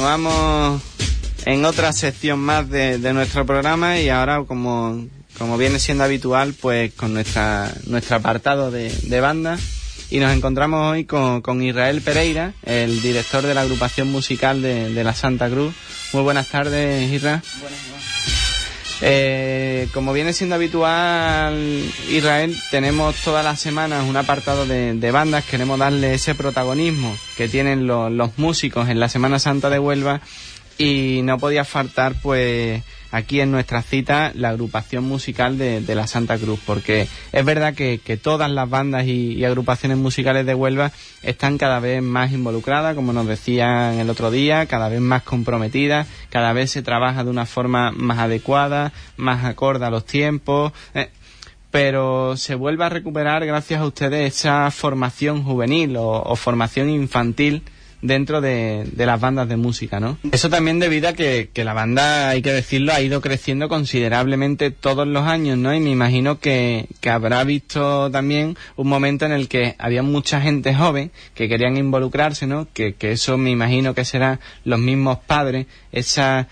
Continuamos en otra sección más de, de, nuestro programa y ahora, como, como viene siendo habitual, pues con nuestra, nuestro apartado de, de banda. Y nos encontramos hoy con, con, Israel Pereira, el director de la agrupación musical de, de la Santa Cruz. Muy buenas tardes, Israel. Buenas, eh, como viene siendo habitual, Israel, tenemos todas las semanas un apartado de, de bandas. Queremos darle ese protagonismo que tienen los, los músicos en la Semana Santa de Huelva y no podía faltar pues aquí en nuestra cita la agrupación musical de, de la Santa Cruz porque es verdad que, que todas las bandas y, agrupaciones musicales de Huelva están cada vez más involucradas como nos decían el otro día cada vez más comprometidas cada vez se trabaja de una forma más adecuada más acorde a los tiempos eh, pero se vuelve a recuperar gracias a ustedes esa formación juvenil o formación infantil dentro de, de, las bandas de música, ¿no? Eso también debido a que, que, la banda, hay que decirlo, ha ido creciendo considerablemente todos los años, ¿no? Y me imagino que, que habrá visto también un momento en el que había mucha gente joven que querían involucrarse, ¿no? Que, que eso me imagino que serán los mismos padres, esa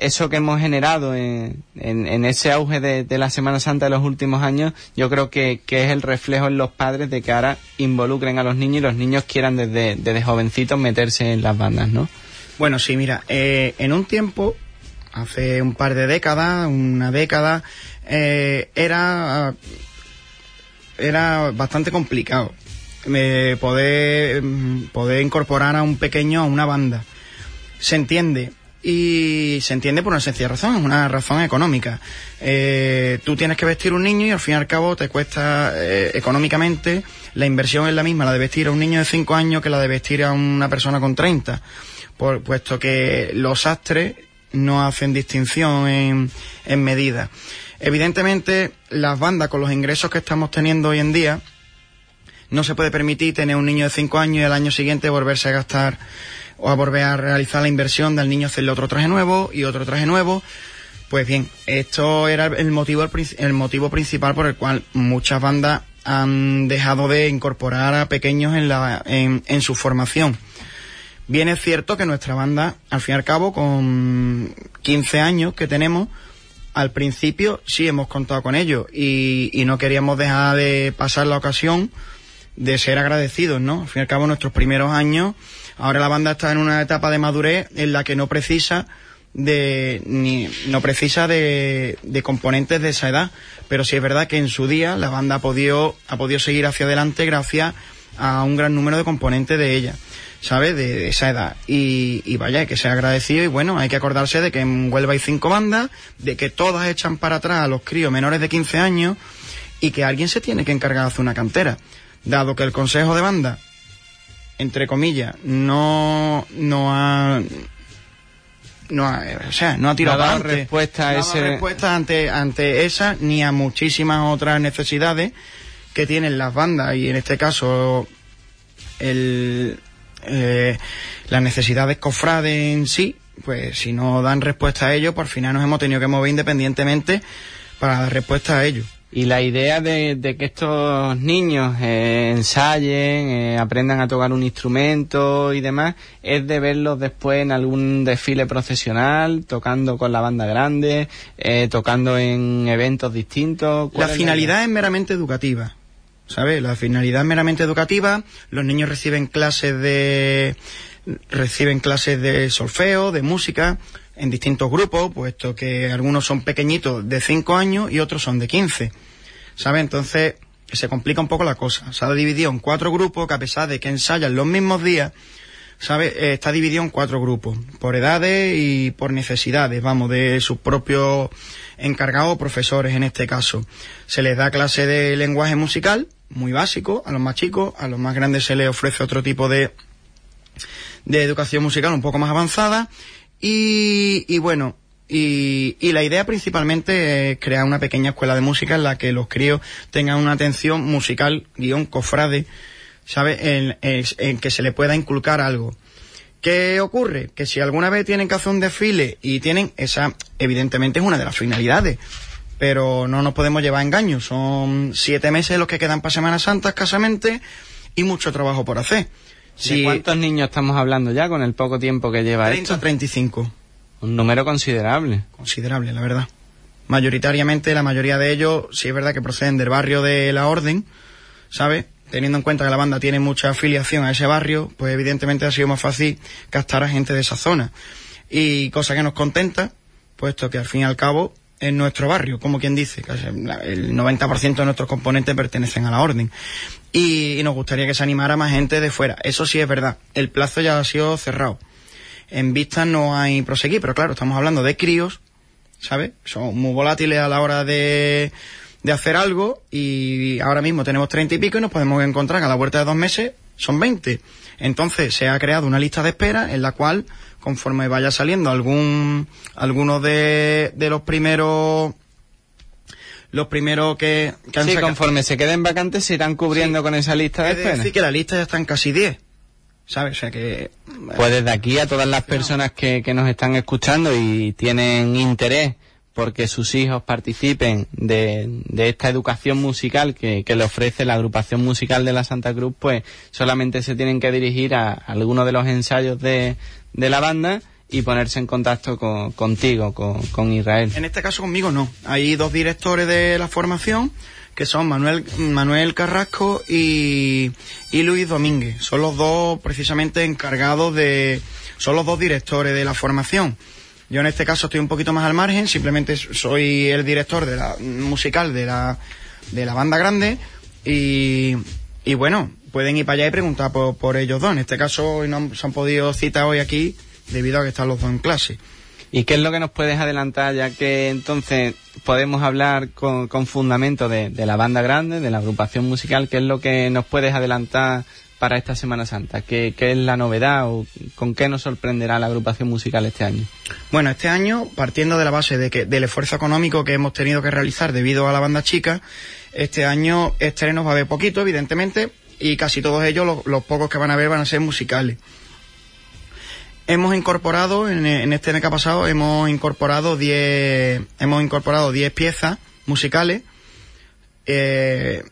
eso que hemos generado en, en, ese auge de, de, la Semana Santa de los últimos años, yo creo que, que, es el reflejo en los padres de que ahora involucren a los niños y los niños quieran desde, desde jovencitos meterse en las bandas, ¿no? Bueno, sí, mira, eh, en un tiempo, hace un par de décadas, una década, eh, era, era bastante complicado eh, poder, mm, poder incorporar a un pequeño a una banda. Se entiende. Y se entiende por una sencilla razón, es una razón económica. Eh, tú tienes que vestir un niño y al fin y al cabo te cuesta eh, económicamente, la inversión es la misma, la de vestir a un niño de 5 años que la de vestir a una persona con 30, por, puesto que los astres no hacen distinción en, en medida. Evidentemente, las bandas con los ingresos que estamos teniendo hoy en día, no se puede permitir tener un niño de 5 años y el año siguiente volverse a gastar o a volver a realizar la inversión del niño hacerle otro traje nuevo y otro traje nuevo. Pues bien, esto era el motivo, el motivo principal por el cual muchas bandas han dejado de incorporar a pequeños en, la, en, en su formación. Bien es cierto que nuestra banda, al fin y al cabo, con 15 años que tenemos, al principio sí hemos contado con ellos y, y, no queríamos dejar de pasar la ocasión de ser agradecidos, ¿no? Al fin y al cabo, nuestros primeros años Ahora la banda está en una etapa de madurez en la que no precisa de ni no precisa de, de, componentes de esa edad, pero sí es verdad que en su día la banda ha podido ha podido seguir hacia adelante gracias a un gran número de componentes de ella, ¿sabes? De, esa edad. Y, y, vaya, que ser agradecido y bueno, hay que acordarse de que en Huelva hay cinco bandas, de que todas echan para atrás a los críos menores de 15 años y que alguien se tiene que encargar de hacer una cantera. Dado que el consejo de banda entre comillas, no, no ha, no ha, o sea, no ha tirado no ha dado respuesta a no ese... respuesta ante, ante esa ni a muchísimas otras necesidades que tienen las bandas y en este caso el, eh, las necesidades cofrades en sí, pues si no dan respuesta a ello, por final nos hemos tenido que mover independientemente para dar respuesta a ello. Y la idea de, de que estos niños eh, ensayen, eh, aprendan a tocar un instrumento y demás, es de verlos después en algún desfile profesional, tocando con la banda grande, eh, tocando en eventos distintos. La finalidad la es meramente educativa. ¿Sabes? La finalidad es meramente educativa. Los niños reciben clases de reciben clases de solfeo, de música, en distintos grupos, puesto que algunos son pequeñitos de 5 años y otros son de 15. ¿Sabe? Entonces se complica un poco la cosa. Se ha dividido en cuatro grupos que a pesar de que ensayan los mismos días, ¿sabe? Eh, está dividido en cuatro grupos, por edades y por necesidades, vamos, de sus propios encargados o profesores en este caso. Se les da clase de lenguaje musical, muy básico, a los más chicos, a los más grandes se les ofrece otro tipo de, de educación musical un poco más avanzada y, y bueno, y, la idea principalmente es crear una pequeña escuela de música en la que los críos tengan una atención musical, guion, cofrade, ¿sabes? En, que se le pueda inculcar algo. ¿Qué ocurre? Que si alguna vez tienen que hacer un desfile y tienen esa, evidentemente es una de las finalidades, pero no nos podemos llevar a engaños. Son siete meses los que quedan para Semana Santa escasamente y mucho trabajo por hacer. ¿De cuántos niños estamos hablando ya con el poco tiempo que lleva 30 esto? 35. Un número considerable. Considerable, la verdad. Mayoritariamente, la mayoría de ellos, sí es verdad que proceden del barrio de la Orden, ¿sabes? Teniendo en cuenta que la banda tiene mucha afiliación a ese barrio, pues evidentemente ha sido más fácil captar a gente de esa zona. Y cosa que nos contenta, puesto que al fin y al cabo en nuestro barrio, como quien dice, el 90% de nuestros componentes pertenecen a la orden. Y, nos gustaría que se animara más gente de fuera. Eso sí es verdad. El plazo ya ha sido cerrado. En vista no hay proseguir, pero claro, estamos hablando de críos, ¿sabes? Son muy volátiles a la hora de, de hacer algo y ahora mismo tenemos treinta y pico y nos podemos encontrar a la vuelta de dos meses son 20. Entonces se ha creado una lista de espera en la cual, conforme vaya saliendo algún, alguno de, de los primeros los primeros que, que han Sí, sacado. conforme se queden vacantes se irán cubriendo sí. con esa lista de espera. Es decir, que la lista ya está en casi 10. ¿Sabes? O sea que... Pues desde aquí a todas las personas que, que nos están escuchando y tienen interés porque sus hijos participen de, de esta educación musical que, que, le ofrece la agrupación musical de la Santa Cruz, pues solamente se tienen que dirigir a, alguno de los ensayos de, de la banda y ponerse en contacto con, contigo, con, con, Israel. En este caso conmigo no. Hay dos directores de la formación que son Manuel, Manuel Carrasco y, y Luis Domínguez. Son los dos precisamente encargados de... Son los dos directores de la formación. Yo en este caso estoy un poquito más al margen, simplemente soy el director de la musical de la, de la banda grande y, y bueno, pueden ir para allá y preguntar por, por ellos dos. En este caso hoy no se han podido citar hoy aquí debido a que están los dos en clase. ¿Y qué es lo que nos puedes adelantar, ya que entonces podemos hablar con, con fundamento de, de la banda grande, de la agrupación musical? ¿Qué es lo que nos puedes adelantar para esta Semana Santa? ¿Qué, es la novedad o con qué nos sorprenderá la agrupación musical este año? Bueno, este año, partiendo de la base de que del esfuerzo económico que hemos tenido que realizar debido a la banda chica, este año estrenos va a haber poquito, evidentemente, y casi todos ellos, los, pocos que van a haber, van a ser musicales. Hemos incorporado, en, este año que ha pasado, hemos incorporado 10 hemos incorporado 10 piezas musicales. Eh,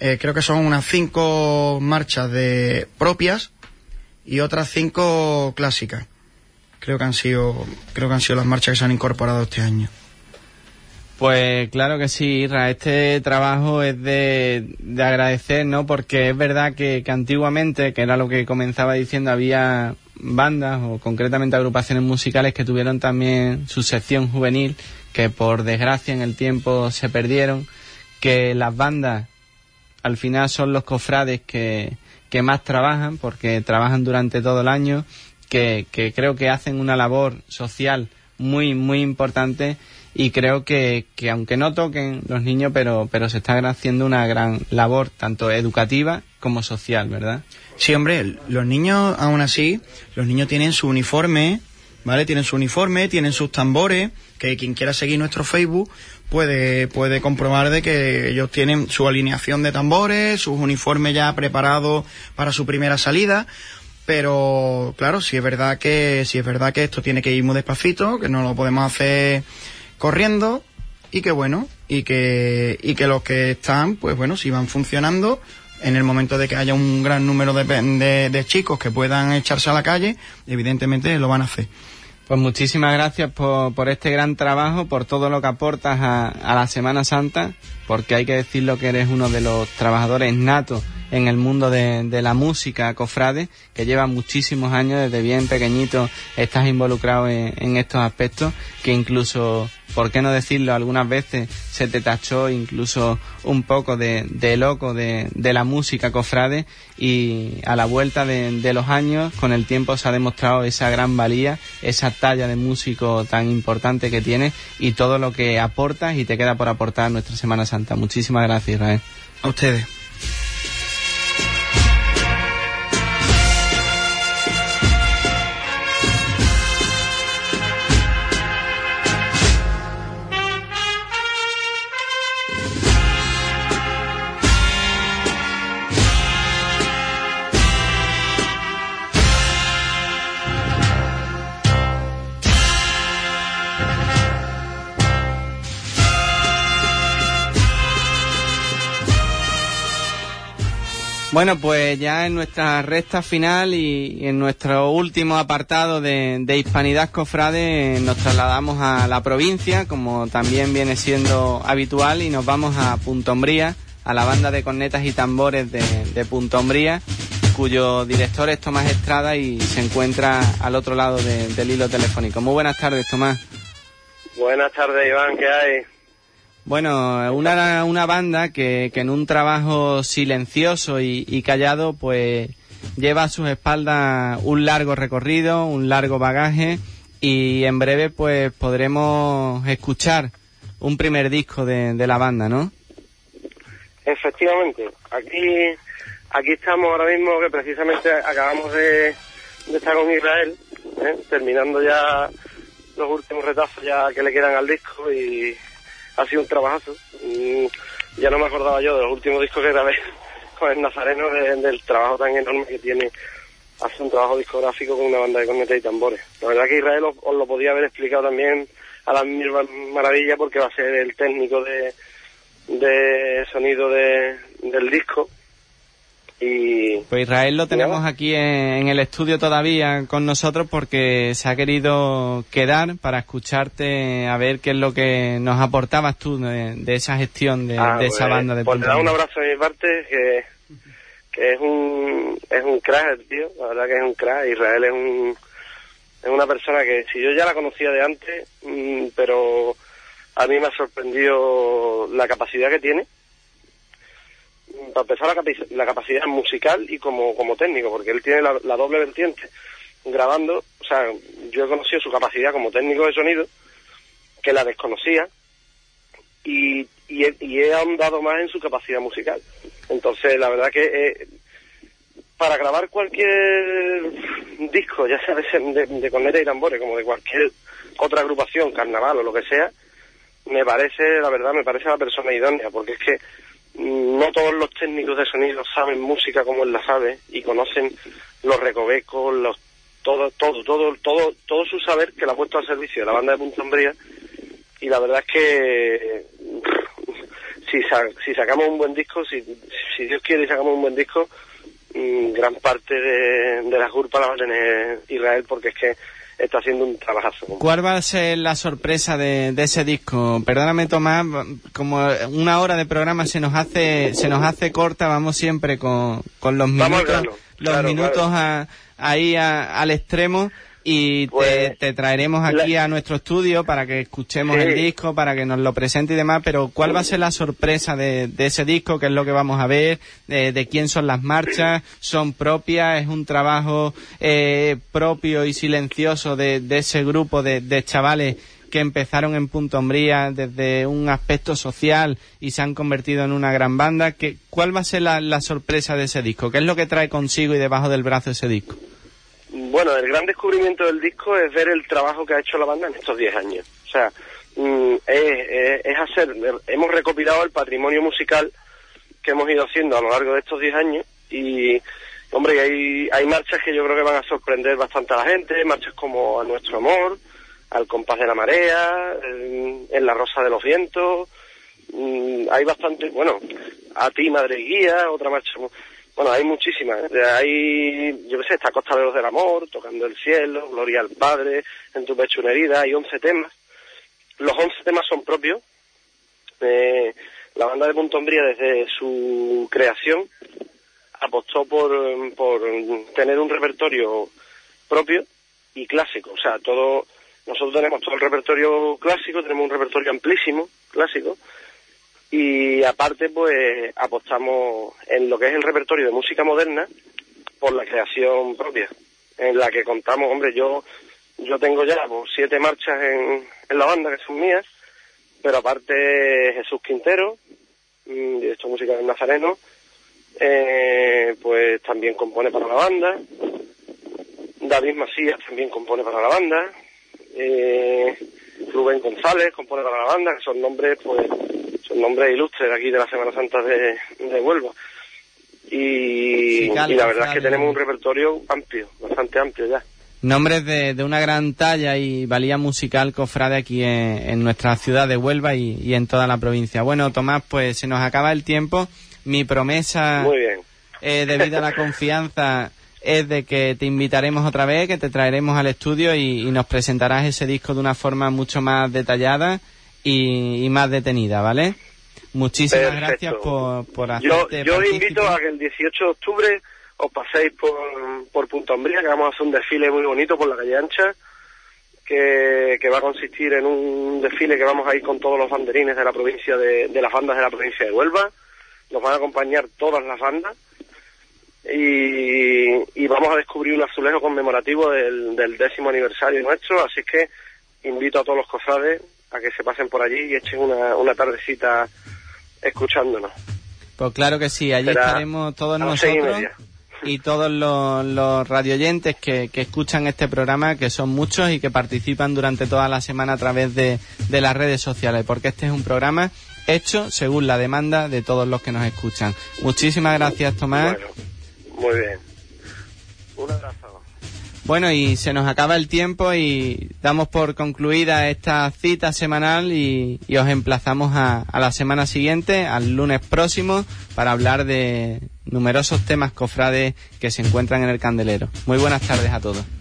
eh, creo que son unas 5 marchas de propias y otras 5 clásicas. Creo que han sido creo que han sido las marchas que se han incorporado este año. Pues claro que sí, Irra. Este trabajo es de, de agradecer, ¿no? Porque es verdad que, que antiguamente, que era lo que comenzaba diciendo, había bandas o concretamente agrupaciones musicales que tuvieron también su sección juvenil, que por desgracia en el tiempo se perdieron, que las bandas al final son los cofrades que, que más trabajan, porque trabajan durante todo el año, que, que creo que hacen una labor social muy, muy importante y creo que, que aunque no toquen los niños, pero, pero se está haciendo una gran labor, tanto educativa como social, ¿verdad? Sí, hombre, los niños, aún así, los niños tienen su uniforme, ¿vale? Tienen su uniforme, tienen sus tambores, que quien quiera seguir nuestro Facebook puede, puede comprobar de que ellos tienen su alineación de tambores, sus uniformes ya preparados para su primera salida. Pero, claro, si es verdad que, si es verdad que esto tiene que ir muy despacito, que no lo podemos hacer corriendo, y que bueno, y que, y que los que están, pues bueno, si van funcionando, en el momento de que haya un gran número de, de, de, chicos que puedan echarse a la calle, evidentemente lo van a hacer. Pues muchísimas gracias por, por este gran trabajo, por todo lo que aportas a, a, la Semana Santa, porque hay que decirlo que eres uno de los trabajadores natos en el mundo de, la música, cofrade, que lleva muchísimos años, desde bien pequeñito estás involucrado en, estos aspectos, que incluso por qué no decirlo, algunas veces se te tachó incluso un poco de, loco de, de, la música cofrade y a la vuelta de, los años, con el tiempo se ha demostrado esa gran valía, esa talla de músico tan importante que tienes y todo lo que aportas y te queda por aportar nuestra Semana Santa. Muchísimas gracias, Israel. A ustedes. Bueno, pues ya en nuestra recta final y, en nuestro último apartado de, Hispanidad Cofrade nos trasladamos a la provincia, como también viene siendo habitual, y nos vamos a Punto Umbría, a la banda de cornetas y tambores de, Punto Umbría, cuyo director es Tomás Estrada y se encuentra al otro lado de, del hilo telefónico. Muy buenas tardes, Tomás. Buenas tardes, Iván, ¿qué hay? Bueno, una, una banda que, que en un trabajo silencioso y, y, callado, pues lleva a sus espaldas un largo recorrido, un largo bagaje y en breve pues podremos escuchar un primer disco de, de la banda, ¿no? Efectivamente, aquí, aquí estamos ahora mismo que precisamente acabamos de, de estar con Israel, ¿eh? terminando ya los últimos retazos ya que le quedan al disco y ha sido un trabajazo. Y ya no me acordaba yo de los últimos discos que grabé con el Nazareno, de, del trabajo tan enorme que tiene hacer un trabajo discográfico con una banda de cornetas y tambores. La verdad que Israel os, os, lo podía haber explicado también a la misma maravilla porque va a ser el técnico de, de sonido de, del disco. Y, pues Israel lo tenemos aquí en, en, el estudio todavía con nosotros porque se ha querido quedar para escucharte a ver qué es lo que nos aportabas tú de, de esa gestión de, ah, de esa pues, banda de Pues te da un abrazo de mi parte que, que es un es un crack el tío, la verdad que es un crack. Israel es un es una persona que si yo ya la conocía de antes, mmm, pero a mí me ha sorprendido la capacidad que tiene para empezar la, capaci- la capacidad musical y como, como técnico, porque él tiene la, doble vertiente grabando, o sea, yo he conocido su capacidad como técnico de sonido, que la desconocía, y, y, he, y he ahondado más en su capacidad musical. Entonces, la verdad que eh, para grabar cualquier disco, ya sea de, de, corneta y tambores, como de cualquier otra agrupación, carnaval o lo que sea, me parece, la verdad, me parece la persona idónea, porque es que no todos los técnicos de sonido saben música como él la sabe y conocen los recovecos, los todo, todo, todo, todo, todo su saber que le ha puesto al servicio de la banda de Punta Umbría. Y la verdad es que si, si sacamos un buen disco, si, si Dios quiere y sacamos un buen disco, mm, gran parte de, de la culpa la va a tener Israel porque es que está haciendo un trabajazo. ¿Cuál va a ser la sorpresa de, de ese disco? Perdóname Tomás, como una hora de programa se nos hace se nos hace corta, vamos siempre con, con los minutos, los claro, minutos claro. a- ahí a- al extremo y te, Pues, te traeremos aquí la- a nuestro estudio para que escuchemos Sí. el disco, para que nos lo presente y demás, pero ¿cuál va a ser la sorpresa de, de ese disco? ¿Qué es lo que vamos a ver? ¿De, de quién son las marchas? ¿Son propias? ¿Es un trabajo eh, propio y silencioso de, de ese grupo de, de chavales que empezaron en Punto Hombría desde un aspecto social y se han convertido en una gran banda? ¿Qué, ¿Cuál va a ser la, la sorpresa de ese disco? ¿Qué es lo que trae consigo y debajo del brazo ese disco? Bueno, el gran descubrimiento del disco es ver el trabajo que ha hecho la banda en estos 10 años. O sea, mm, es, es- hacer, hemos recopilado el patrimonio musical que hemos ido haciendo a lo largo de estos 10 años y, hombre, hay, hay marchas que yo creo que van a sorprender bastante a la gente, marchas como A Nuestro Amor, Al Compás de la Marea, en, en La Rosa de los Vientos, mm, hay bastante, bueno, A Ti Madre Guía, otra marcha, bueno, hay muchísimas. ¿eh? Hay, yo qué sé, está Costa de los del Amor, Tocando el Cielo, Gloria al Padre, En tu pecho una herida, hay 11 temas. Los 11 temas son propios. Eh, la banda de Punto Hombría desde su creación apostó por, por tener un repertorio propio y clásico. O sea, todo, nosotros tenemos todo el repertorio clásico, tenemos un repertorio amplísimo, clásico, y aparte pues apostamos en lo que es el repertorio de música moderna por la creación propia, en la que contamos, hombre, yo yo tengo ya pues, siete marchas en, en la banda que son mías, pero aparte Jesús Quintero, mm, director musical del Nazareno, eh, pues también compone para la banda, David Macías también compone para la banda, eh, Rubén González compone para la banda, que son nombres, pues, son nombres ilustres de aquí de la Semana Santa de, de Huelva. Y, Sí, Carlos, y la verdad es que tenemos un repertorio amplio, bastante amplio ya. Nombres de, de una gran talla y valía musical cofrade aquí en, en nuestra ciudad de Huelva y, y en toda la provincia. Bueno, Tomás, pues se nos acaba el tiempo. Mi promesa, Muy bien. eh, debido a la confianza, es de que te invitaremos otra vez, que te traeremos al estudio y, y nos presentarás ese disco de una forma mucho más detallada y, y más detenida, ¿vale? Muchísimas Perfecto. gracias por, por Yo, hacerte yo os partícipe. invito a que el 18 de octubre os paséis por, por Punta Umbría, que vamos a hacer un desfile muy bonito por la calle Ancha, que, que va a consistir en un desfile que vamos a ir con todos los banderines de la provincia de, de las bandas de la provincia de Huelva. Nos van a acompañar todas las bandas y, y vamos a descubrir un azulejo conmemorativo del, del décimo aniversario nuestro, así que invito a todos los cofrades a que se pasen por allí y echen una, una tardecita escuchándonos. Pues claro que sí, allí Será estaremos todos y nosotros y todos los, los radioyentes que, que escuchan este programa, que son muchos y que participan durante toda la semana a través de, de las redes sociales, porque este es un programa hecho según la demanda de todos los que nos escuchan. Muchísimas gracias, Tomás. Bueno, muy bien. Un abrazo. Bueno, y se nos acaba el tiempo y damos por concluida esta cita semanal y, os emplazamos a, a la semana siguiente, al lunes próximo, para hablar de numerosos temas cofrades que se encuentran en el candelero. Muy buenas tardes a todos.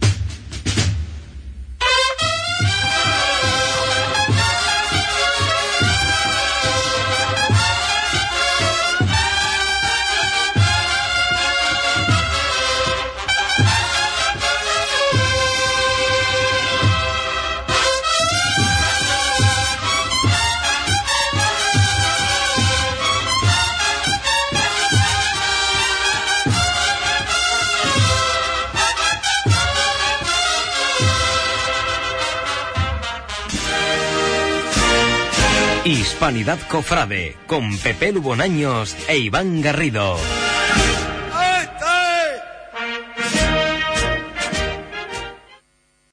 Hispanidad Cofrade con Pepe Lubonaños e Iván Garrido.